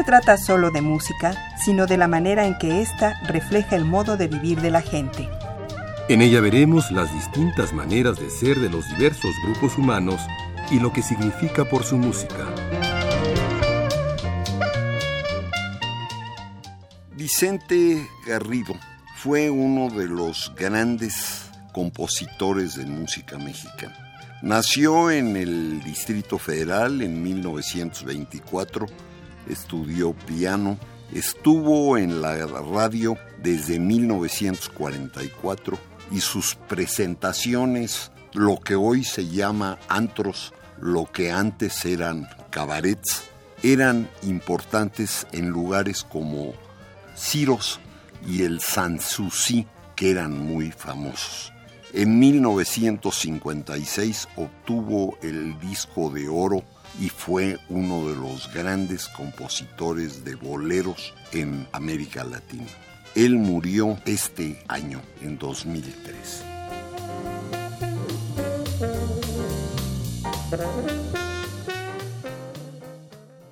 Se trata solo de música, sino de la manera en que ésta refleja el modo de vivir de la gente. En ella veremos las distintas maneras de ser de los diversos grupos humanos y lo que significa por su música. Vicente Garrido fue uno de los grandes compositores de música mexicana. Nació en el Distrito Federal en 1924, estudió piano, estuvo en la radio desde 1944 y sus presentaciones, lo que hoy se llama antros, lo que antes eran cabarets, eran importantes en lugares como Ciros y el Sanssouci, que eran muy famosos. En 1956 obtuvo el disco de oro y fue uno de los grandes compositores de boleros en América Latina. Él murió este año, en 2003.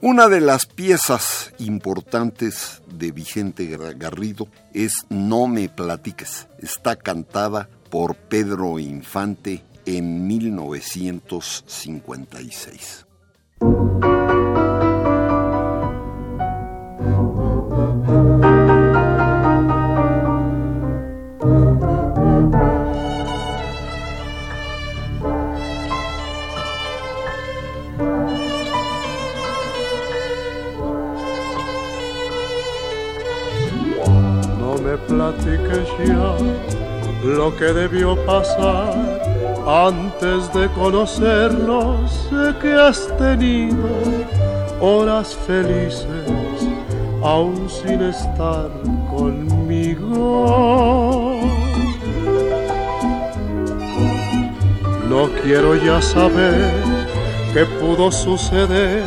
Una de las piezas importantes de Vicente Garrido es No me platiques. Está cantada por Pedro Infante en 1956. Debió pasar antes de conocernos. Sé que has tenido horas felices aún sin estar conmigo. No quiero ya saber qué pudo suceder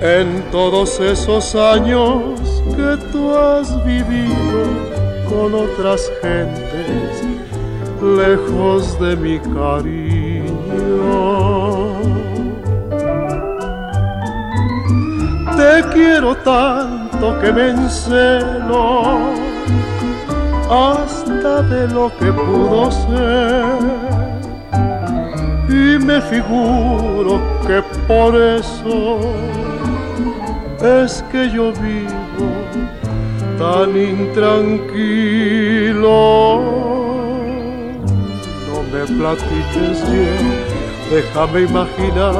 en todos esos años que tú has vivido con otras gentes lejos de mi cariño. Te quiero tanto que me encelo hasta de lo que pudo ser. Y me figuro que por eso es que yo vivo tan intranquilo. Platiques déjame imaginar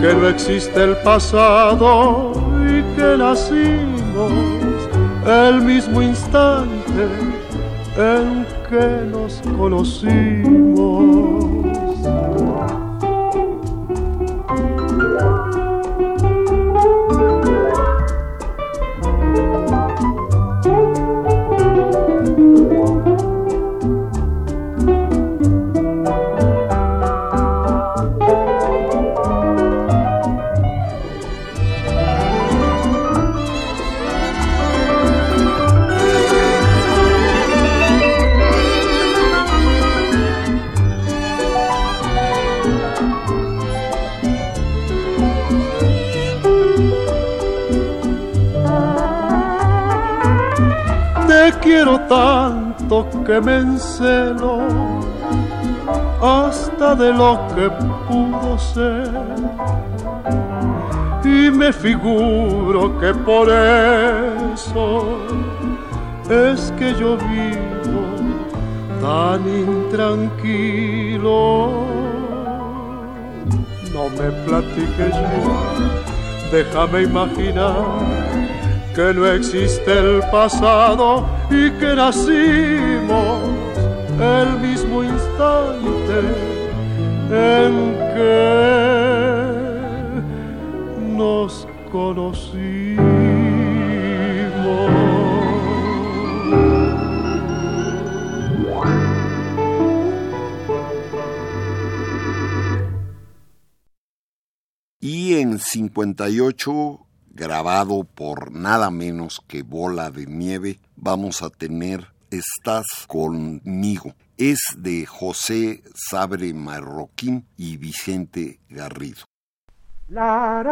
que no existe el pasado y que nacimos el mismo instante en que nos conocimos. Que me encelo hasta de lo que pudo ser. Y me figuro que por eso es que yo vivo tan intranquilo. No me platiques ya, déjame imaginar que no existe el pasado y que nacimos el mismo instante en que nos conocimos. Y en 58 grabado por nada menos que Bola de Nieve, vamos a tener Estás conmigo. Es de José Sabre Marroquín y Vicente Garrido. La,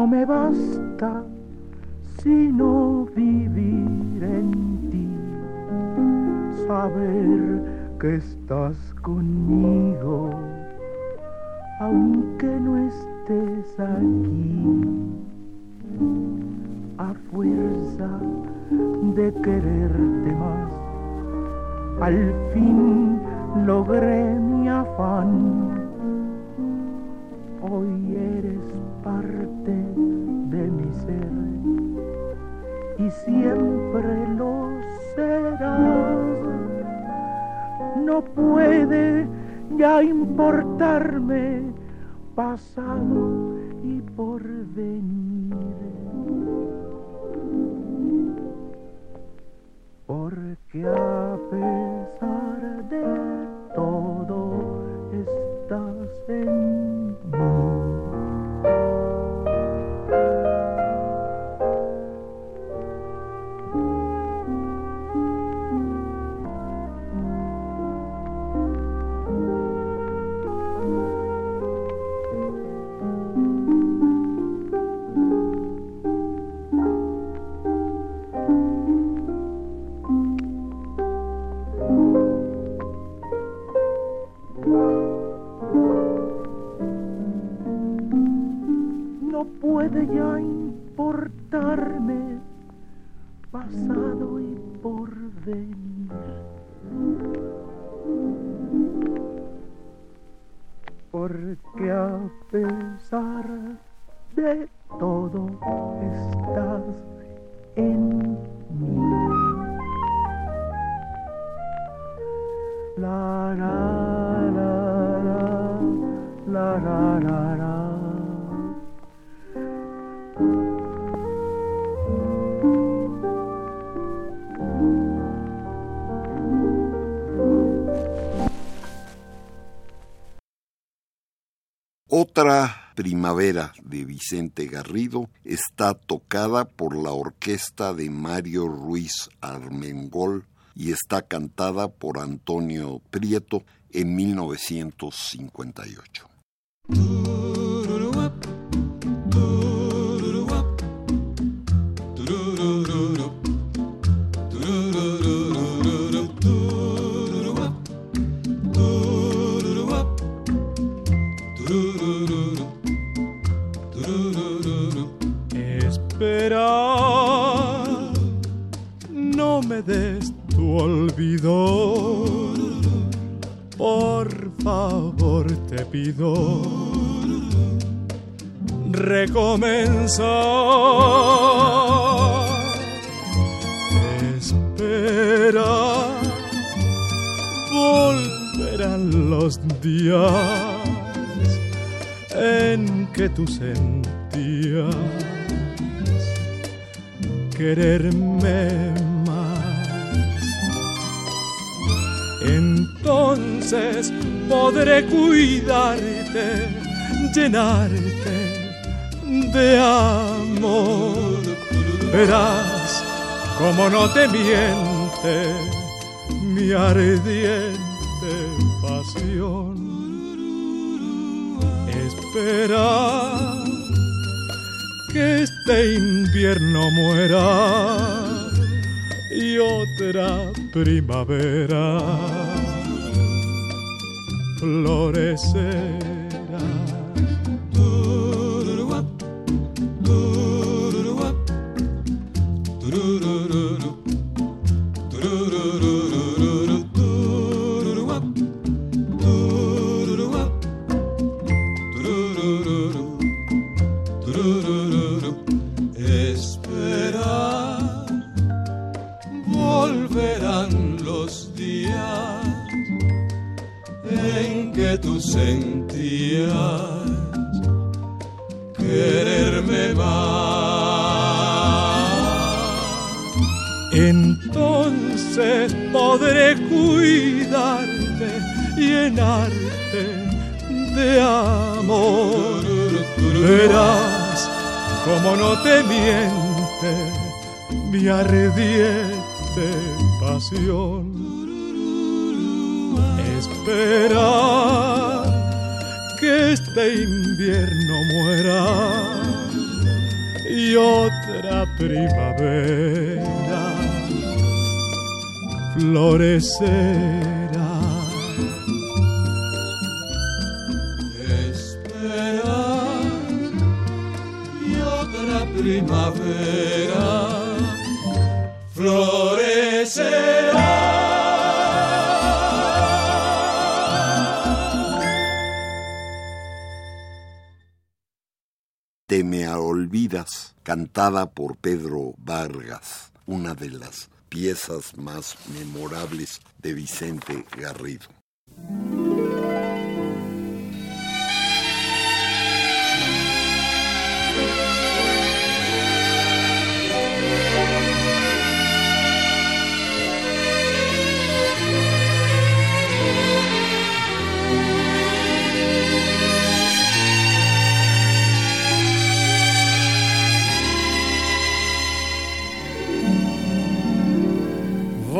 no me basta sino vivir en ti, saber que estás conmigo aunque no estés aquí, a fuerza de quererte más, al fin logré mi afán. Hoy eres parte de mi ser y siempre lo serás. No puede ya importarme pasado y por venir. Porque a pesar de todo primavera de Vicente Garrido está tocada por la orquesta de Mario Ruiz Armengol y está cantada por Antonio Prieto en 1958. no tu olvido, por favor te pido, recomenzar. Espera, volverán los días en que tú sentías quererme podré cuidarte, llenarte de amor. Verás como no te miente mi ardiente pasión. Espera que este invierno muera y otra primavera florecerá. Quererme más. Entonces podré cuidarte, llenarte de amor. Verás como no te miente mi ardiente pasión. Espera que este invierno muera y otra primavera florecerá. Olvidas, cantada por Pedro Vargas, una de las piezas más memorables de Vicente Garrido.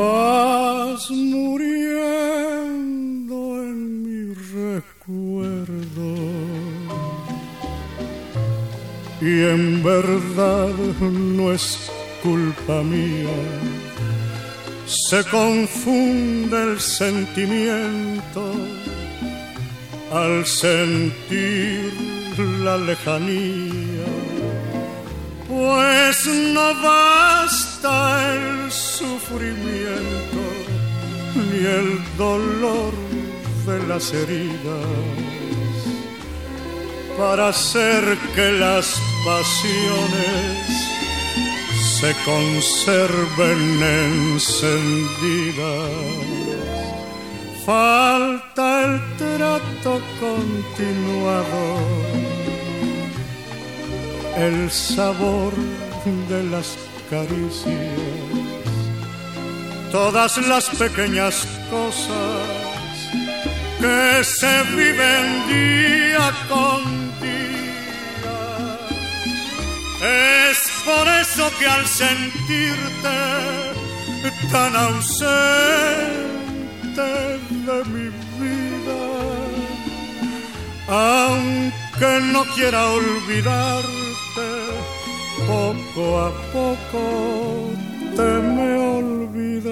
Vas muriendo en mi recuerdo y en verdad no es culpa mía. Se confunde el sentimiento al sentir la lejanía pues no basta el sufrimiento ni el dolor de las heridas para hacer que las pasiones se conserven encendidas. Falta el trato continuado el sabor de las caricias, todas las pequeñas cosas que se viven día con día. Es por eso que al sentirte tan ausente de mi vida, aunque no quiera olvidarte, poco a poco te me olvidas.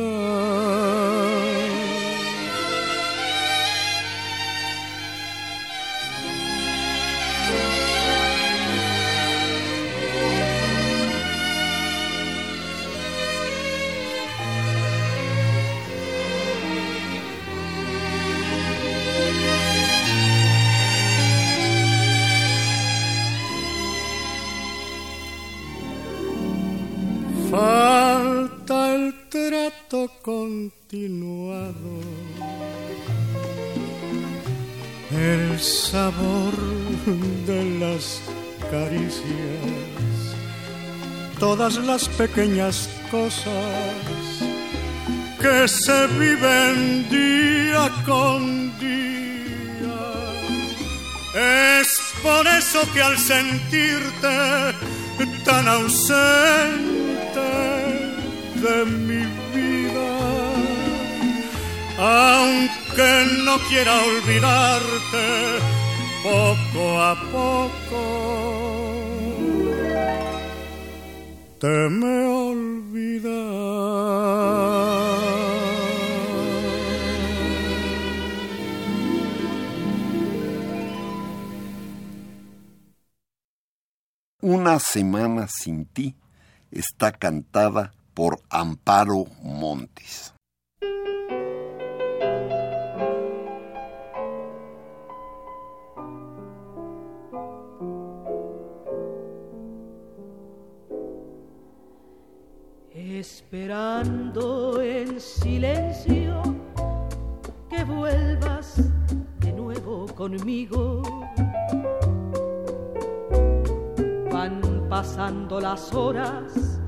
Falta el trato continuado, el sabor de las caricias, todas las pequeñas cosas que se viven día con día. Es por eso que al sentirte tan ausente de mi vida, aunque no quiera olvidarte, poco a poco te me olvidas. Una semana sin ti está cantada por Amparo Montes. esperando en silencio que vuelvas de nuevo conmigo. Pasando las horas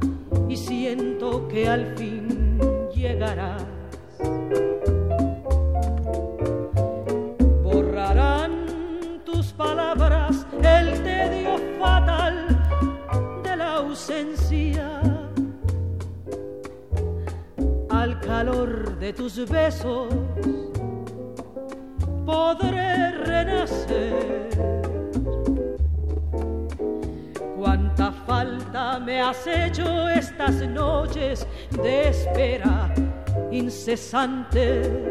y siento que al fin llegarás. Borrarán tus palabras el tedio fatal de la ausencia al calor de tus besos podré renacer. Falta me has hecho estas noches de espera incesante.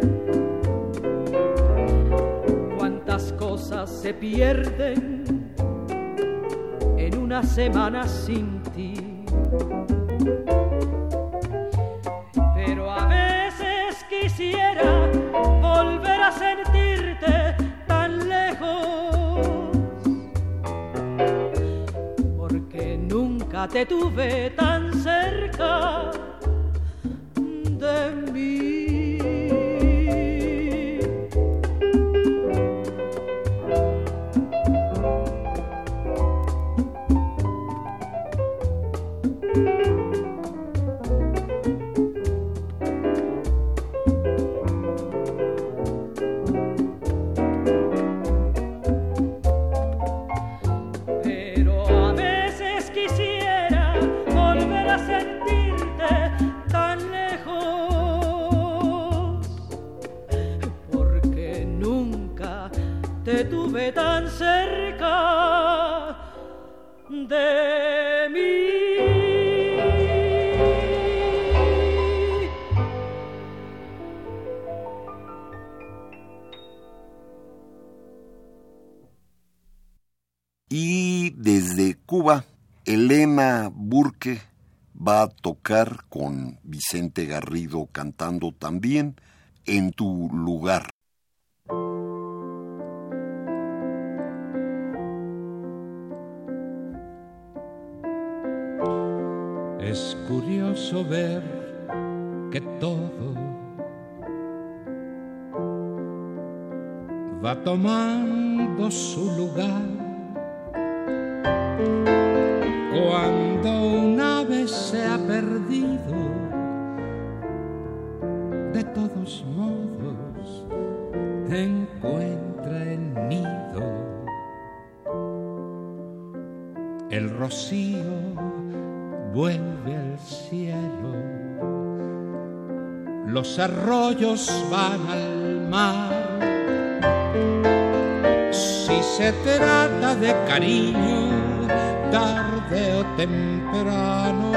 Cuántas cosas se pierden en una semana sin ti. Te tuve tan cerca Vicente Garrido cantando también en tu lugar. Es curioso ver que todo va tomando su lugar los arroyos van al mar. Si se trata de cariño, tarde o temprano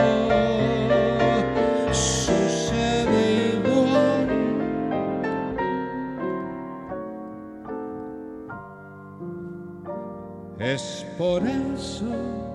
sucede igual. Es por eso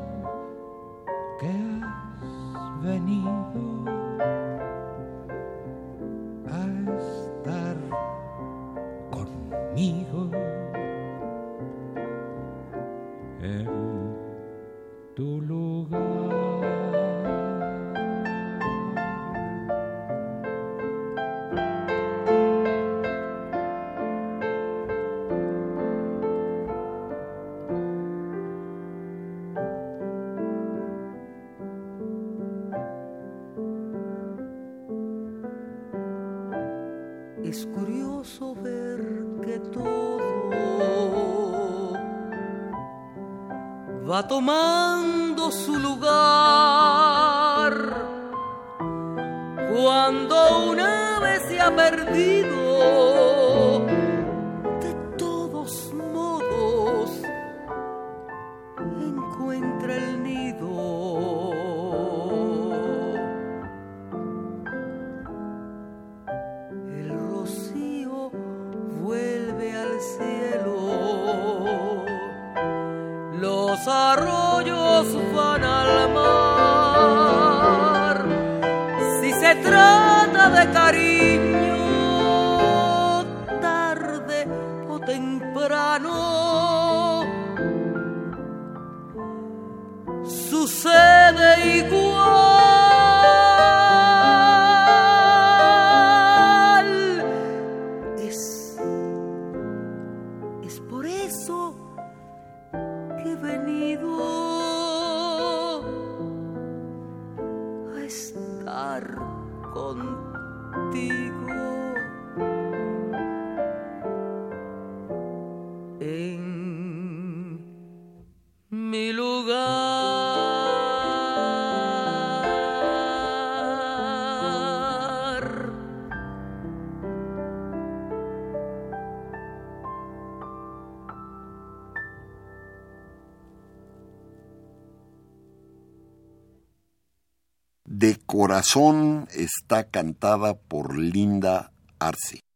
tomando su lugar. Cuando una vez se ha perdido, Corazón está cantada por Linda Arce.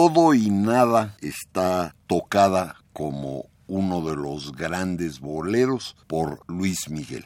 todo y nada está tocada como uno de los grandes boleros por Luis Miguel.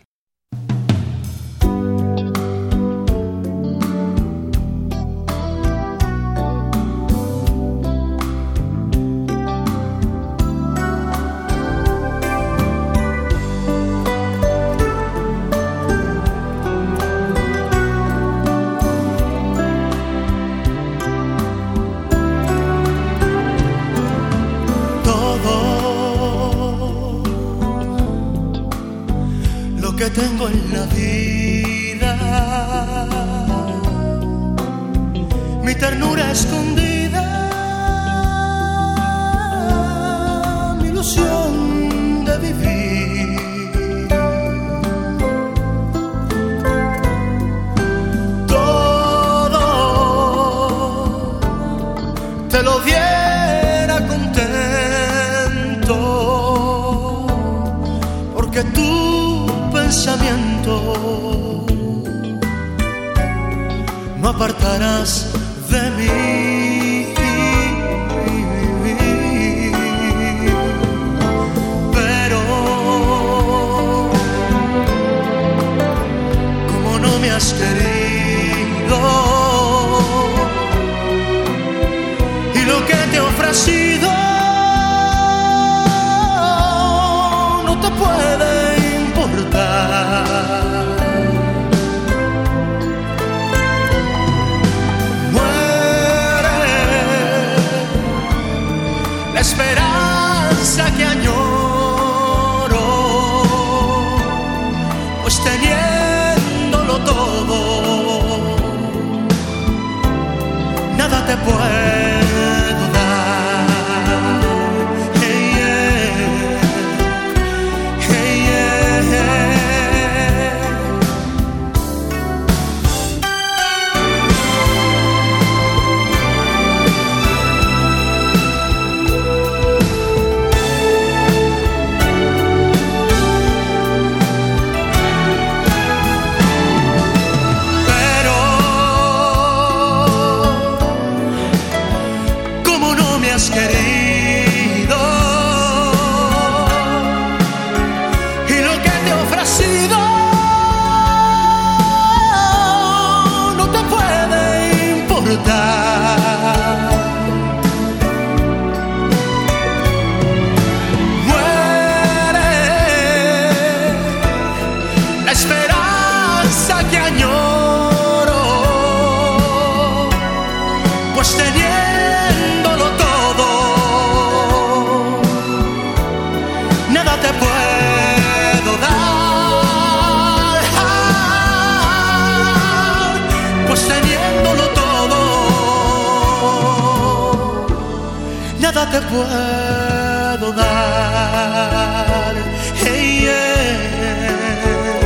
Nada te puedo dar. Hey, yeah.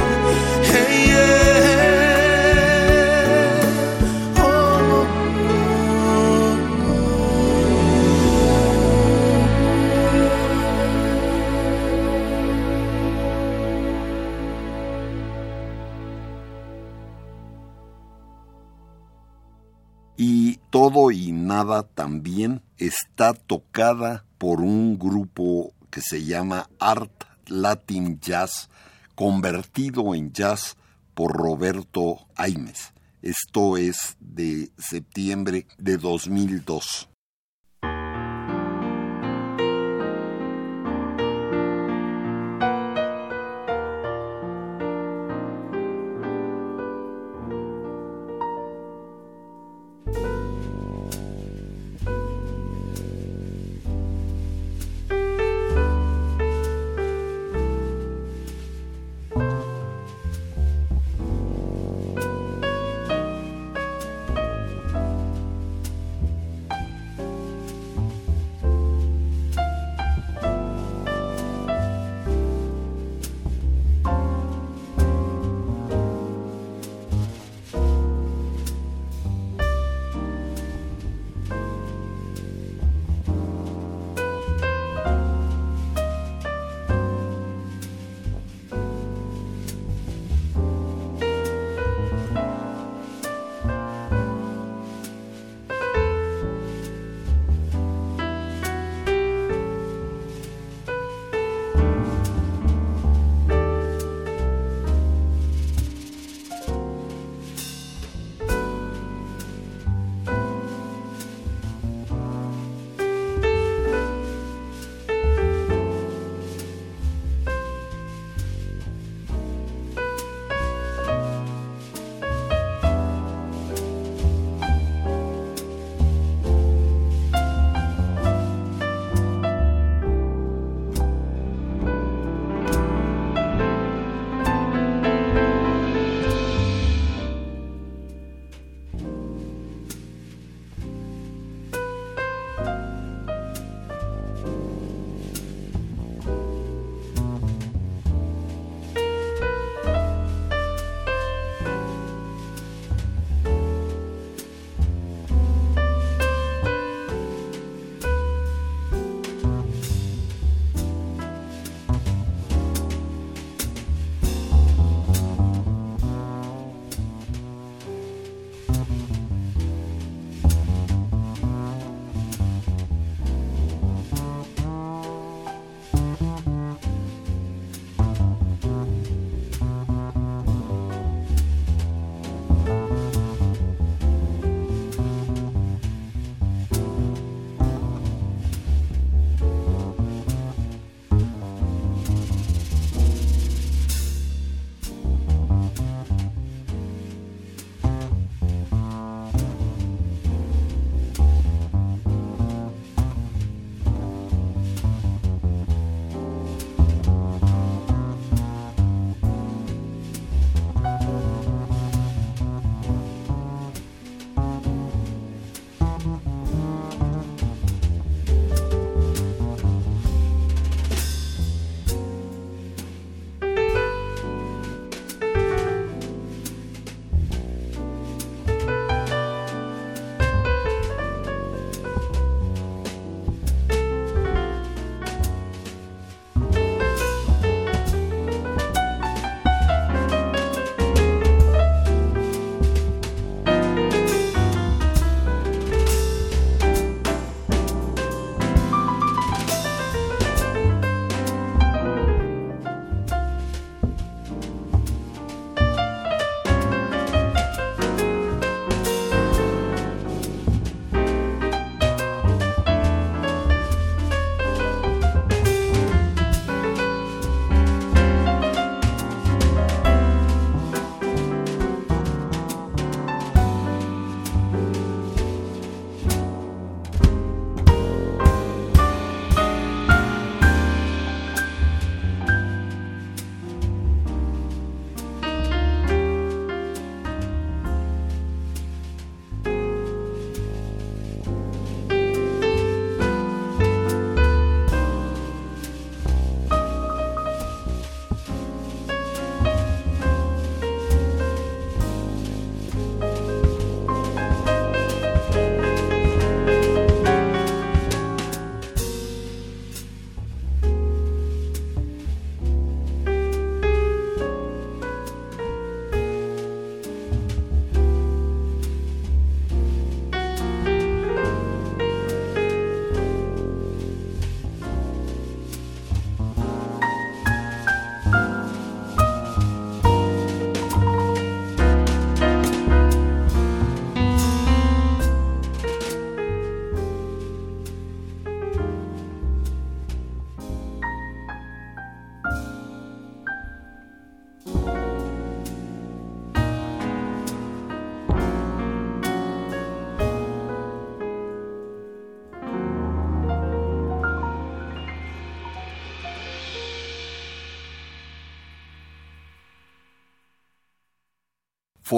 Hey, yeah. Oh, Y todo y nada también está tocada por un grupo que se llama Art Latin Jazz, convertido en jazz por Roberto Aimes. Esto es de septiembre de 2002.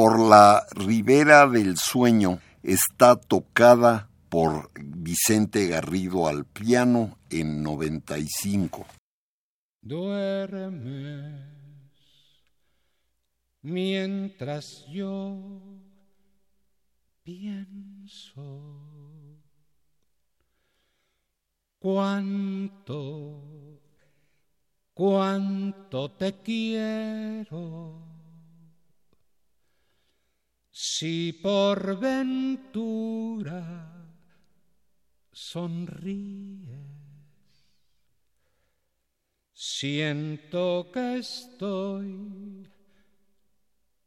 Por la ribera del sueño está tocada por Vicente Garrido al piano en 95. Duermes mientras yo pienso cuánto, cuánto te quiero. Si por ventura sonríes, siento que estoy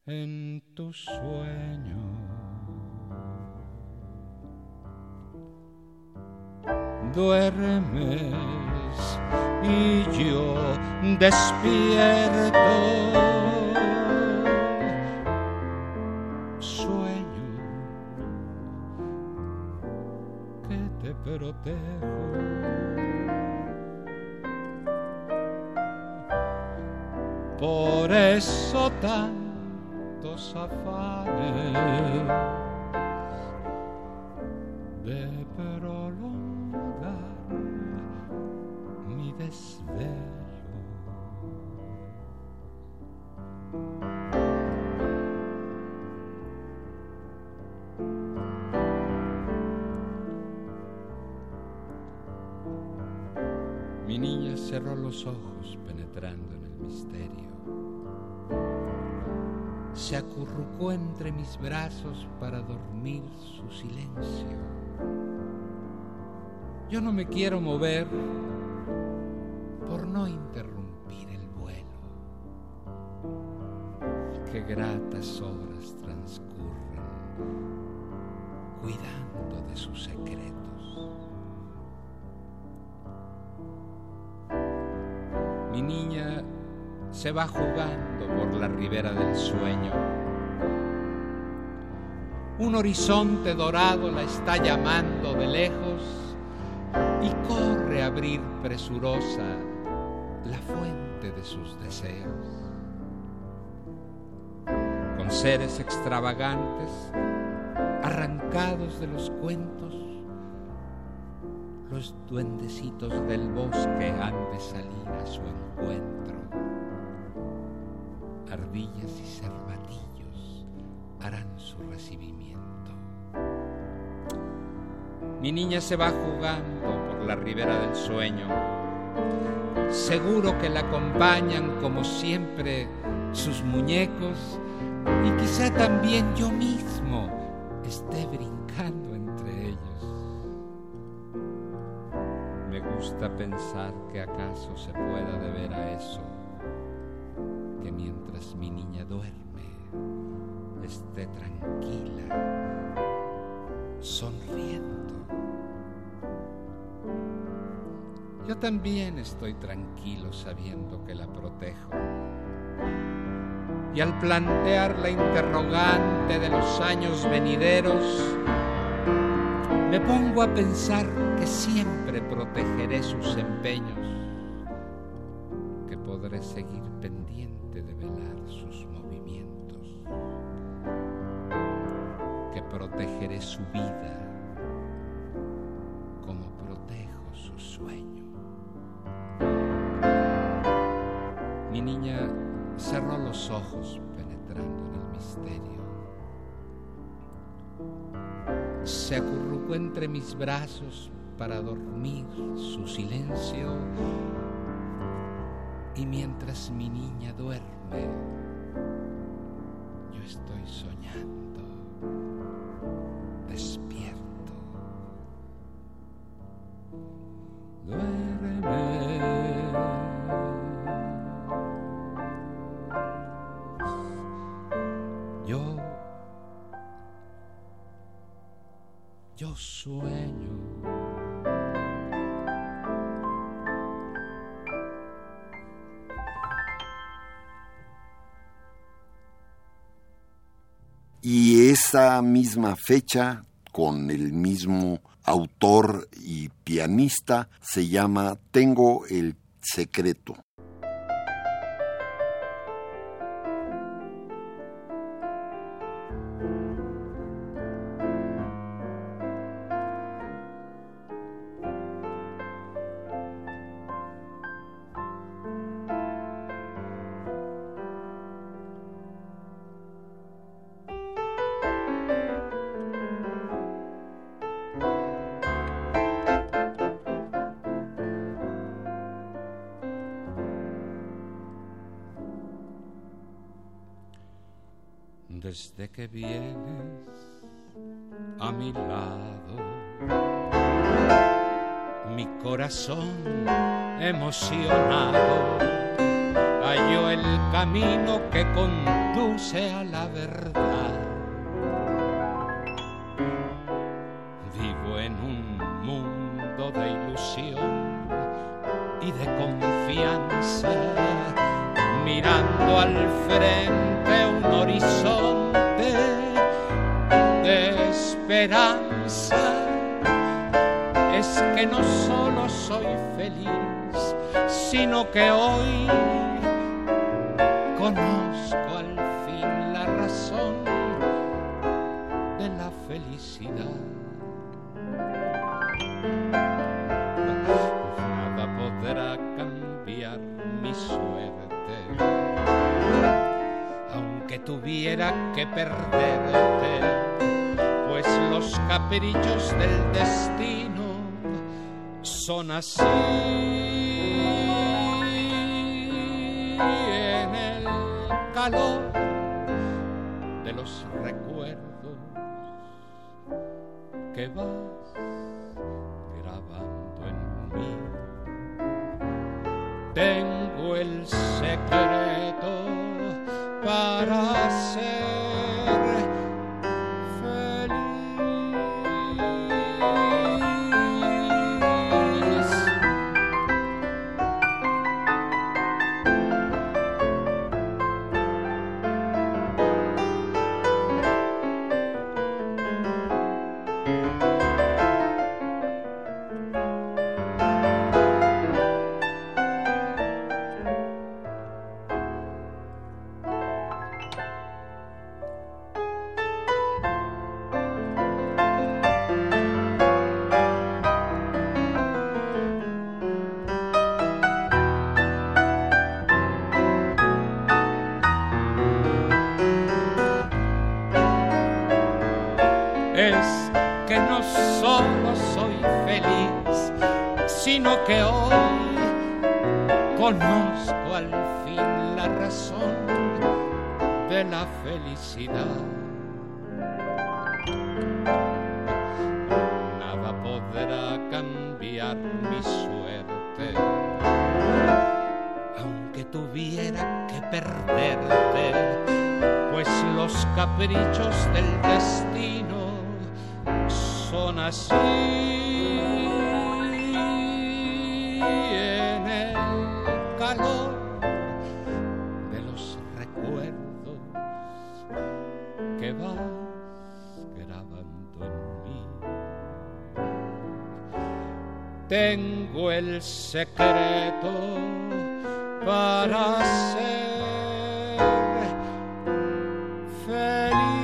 en tu sueño. Duermes y yo despierto. Por eso tantos afanes Se acurrucó entre mis brazos para dormir su silencio. Yo no me quiero mover por no interrumpir el vuelo. Qué gratas horas transcurren cuidando de sus secretos. Mi niña se va jugando por la ribera del sueño. Un horizonte dorado la está llamando de lejos y corre a abrir presurosa la fuente de sus deseos. Con seres extravagantes, arrancados de los cuentos, los duendecitos del bosque han de salir a su encuentro. Ardillas y cervatillos harán su recibimiento. Mi niña se va jugando por la ribera del sueño. Seguro que la acompañan como siempre sus muñecos y quizá también yo mismo esté brincando entre ellos. Me gusta pensar que acaso se pueda deber a eso, también estoy tranquilo sabiendo que la protejo. Y al plantear la interrogante de los años venideros, me pongo a pensar que siempre protegeré sus empeños, que podré seguir pendiente de velar penetrando en el misterio. Se acurrucó entre mis brazos para dormir su silencio y mientras mi niña duerme, yo estoy soñando, despierto. Duerme. Yo sueño. Y esa misma fecha, con el mismo autor y pianista, se llama Tengo el secreto. Tuviera que perderte, pues los caprichos del destino son así. En el calor de los recuerdos que vas tuviera que perderte, pues los caprichos del destino son así en el calor de los recuerdos que vas grabando en mí. Tengo el secreto para ser feliz.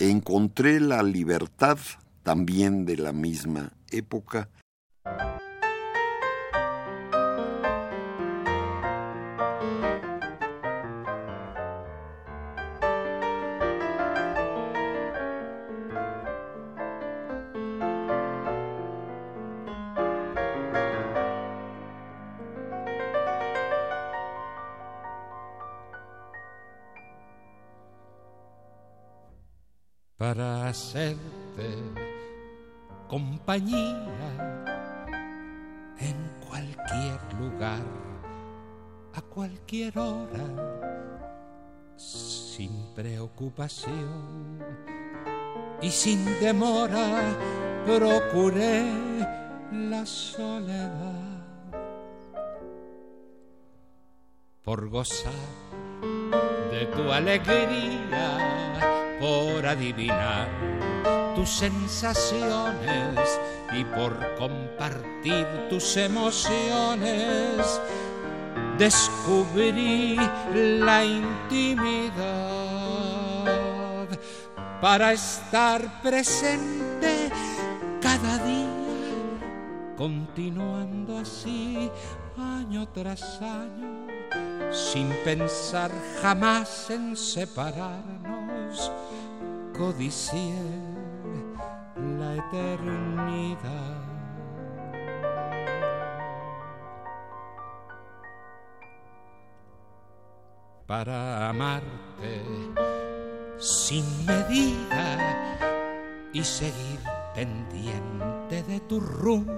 Encontré la libertad también de la misma época. Hacerte compañía en cualquier lugar, a cualquier hora, sin preocupación y sin demora, procuré la soledad por gozar de tu alegría, por adivinar tus sensaciones y por compartir tus emociones. Descubrí la intimidad para estar presente cada día, continuando así año tras año sin pensar jamás en separarnos, la eternidad. Para amarte sin medida y seguir pendiente de tu rumbo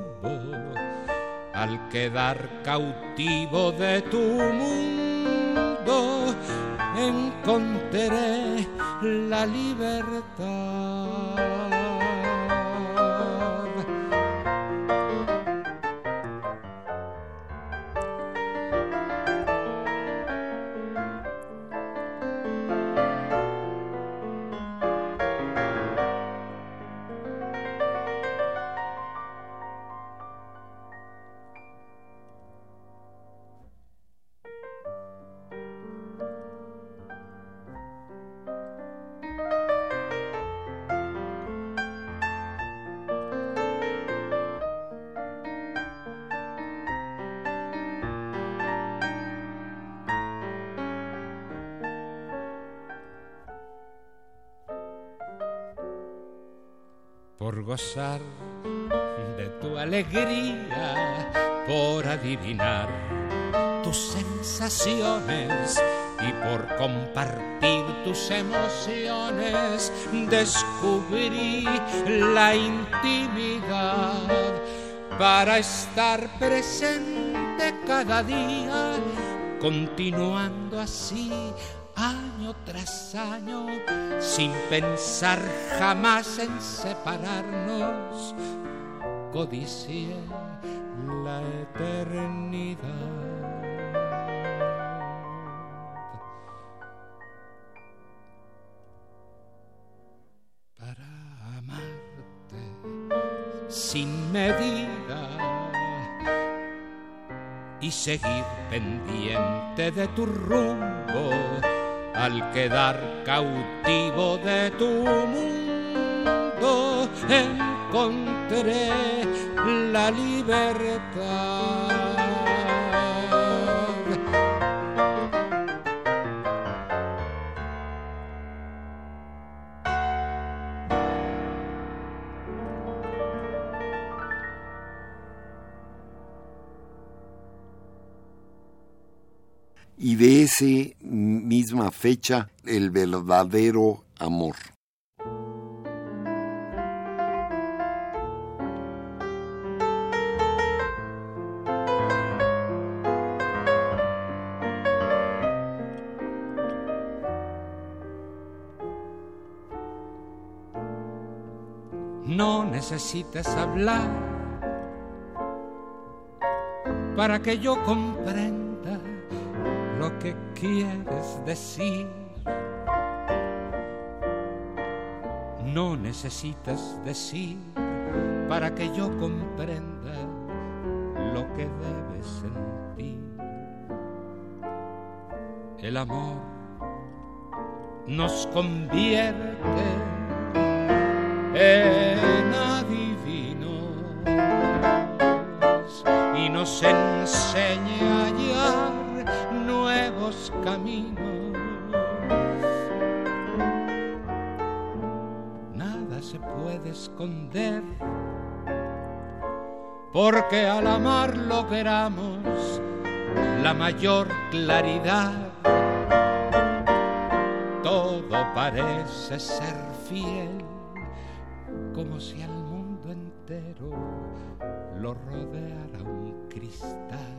al quedar cautivo de tu mundo encontré la libertad. Por gozar de tu alegría, por adivinar tus sensaciones y por compartir tus emociones, descubrí la intimidad para estar presente cada día, continuando así año tras año, sin pensar jamás en separarnos, codicié la eternidad. Para amarte sin medida y seguir pendiente de tu rumbo al quedar cautivo de tu mundo, encontré la libertad. De esa misma fecha el verdadero amor. No necesitas hablar para que yo comprenda que quieres decir. No necesitas decir para que yo comprenda lo que debes sentir. El amor nos convierte en puede esconder, porque al amar logramos la mayor claridad. Todo parece ser fiel, como si al mundo entero lo rodeara un cristal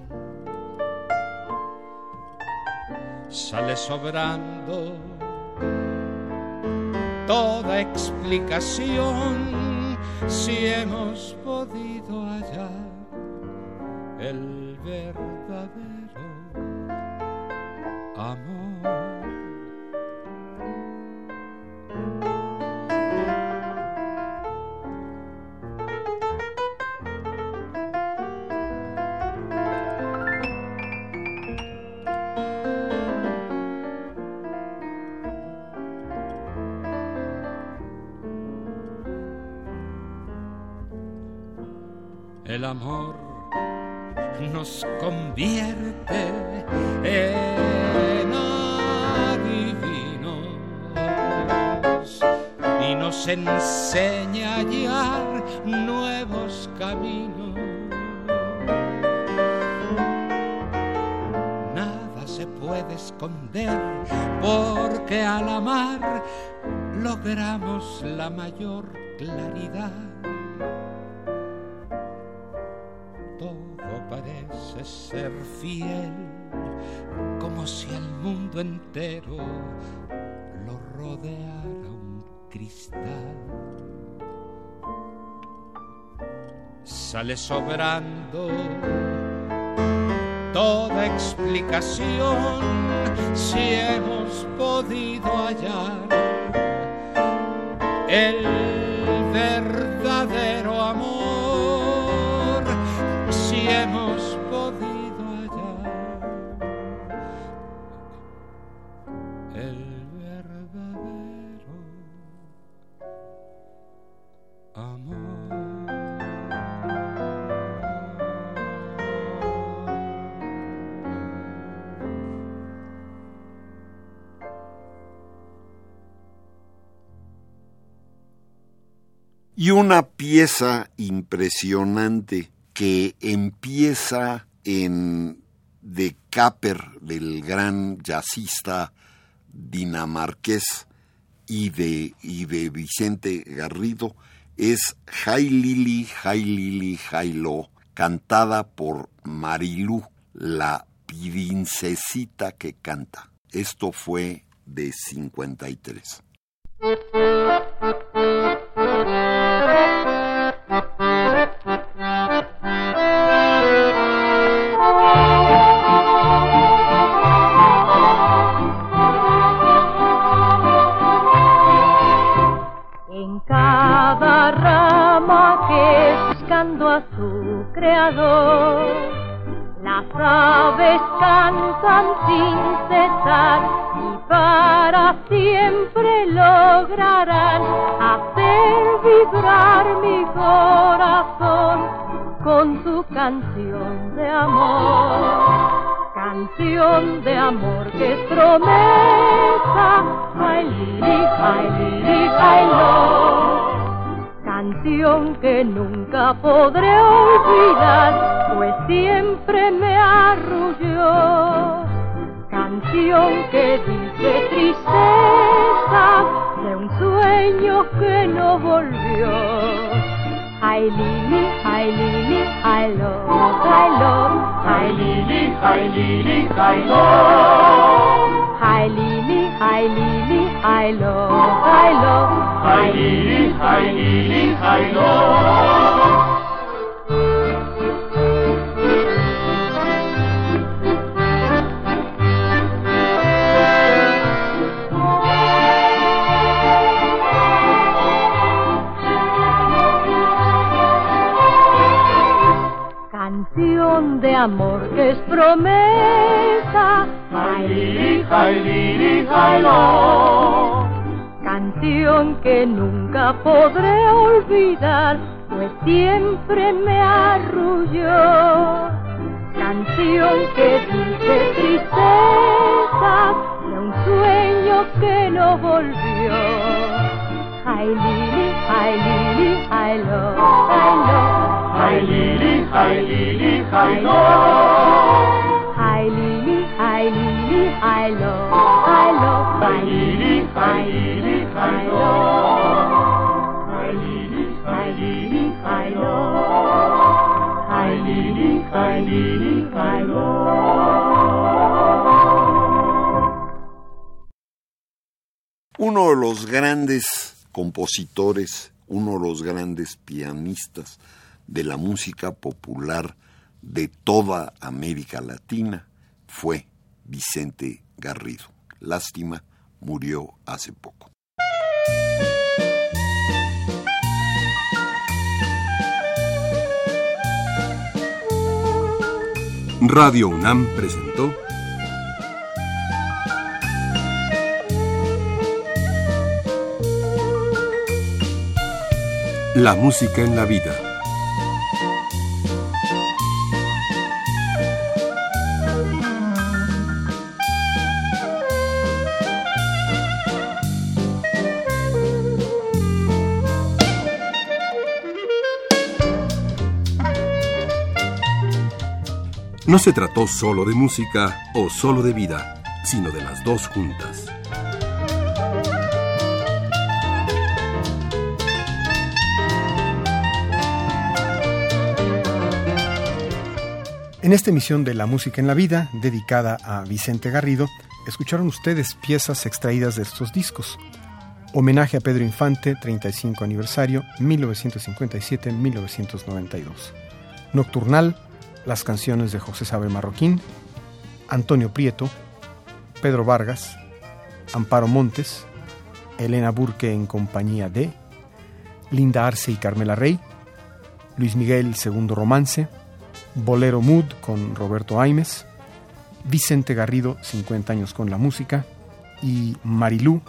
sale sobrando toda explicación si hemos podido hallar el verdadero el amor nos convierte en adivinos y nos enseña a hallar nuevos caminos. Nada se puede esconder porque al amar logramos la mayor claridad. Ser fiel, como si el mundo entero lo rodeara un cristal. Sale sobrando toda explicación si hemos podido hallar el verdadero Y una pieza impresionante que empieza en de Capper, del gran jazzista dinamarqués, y de, y de Vicente Garrido, es Jai Lili, Jai Lili, Jai Lo, cantada por Marilú, la princesita que canta. Esto fue de 53. Podré olvidar, pues siempre me arrulló. Canción que dice tristeza de un sueño que no volvió. Ay lili, ay lili, ay lo, ay lo, ay lili, ay lili, ay lo. Ay lili, ay lili, ay lo, ay ay lili, ay lili, ay. Canción de amor que es promesa. Ay, ay, ay. Canción que nunca podré olvidar, pues siempre me arrulló. Canción que dice tristeza de un sueño que no volvió. Ay, lili, ay, lili, ay, lo, ay, lo. Lili, lili, lo. Lili, lili, lo, lo. Lili, lili, lo. Lili, lili, lo. Lili, lili, lo. Uno de los grandes compositores, uno de los grandes pianistas de la música popular de toda América Latina fue Vicente Garrido. Lástima, murió hace poco. Radio UNAM presentó La música en la vida. No se trató solo de música o solo de vida, sino de las dos juntas. En esta emisión de La Música en la Vida, dedicada a Vicente Garrido, escucharon ustedes piezas extraídas de estos discos. Homenaje a Pedro Infante, 35 aniversario, 1957-1992. Nocturnal, las canciones de José Sabe Marroquín, Antonio Prieto, Pedro Vargas, Amparo Montes, Elena Burke en compañía de, Linda Arce y Carmela Rey, Luis Miguel Segundo Romance, Bolero Mood con Roberto Aimes, Vicente Garrido 50 años con la música y Marilú,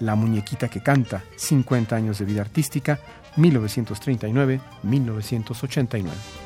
la muñequita que canta 50 años de vida artística 1939-1989.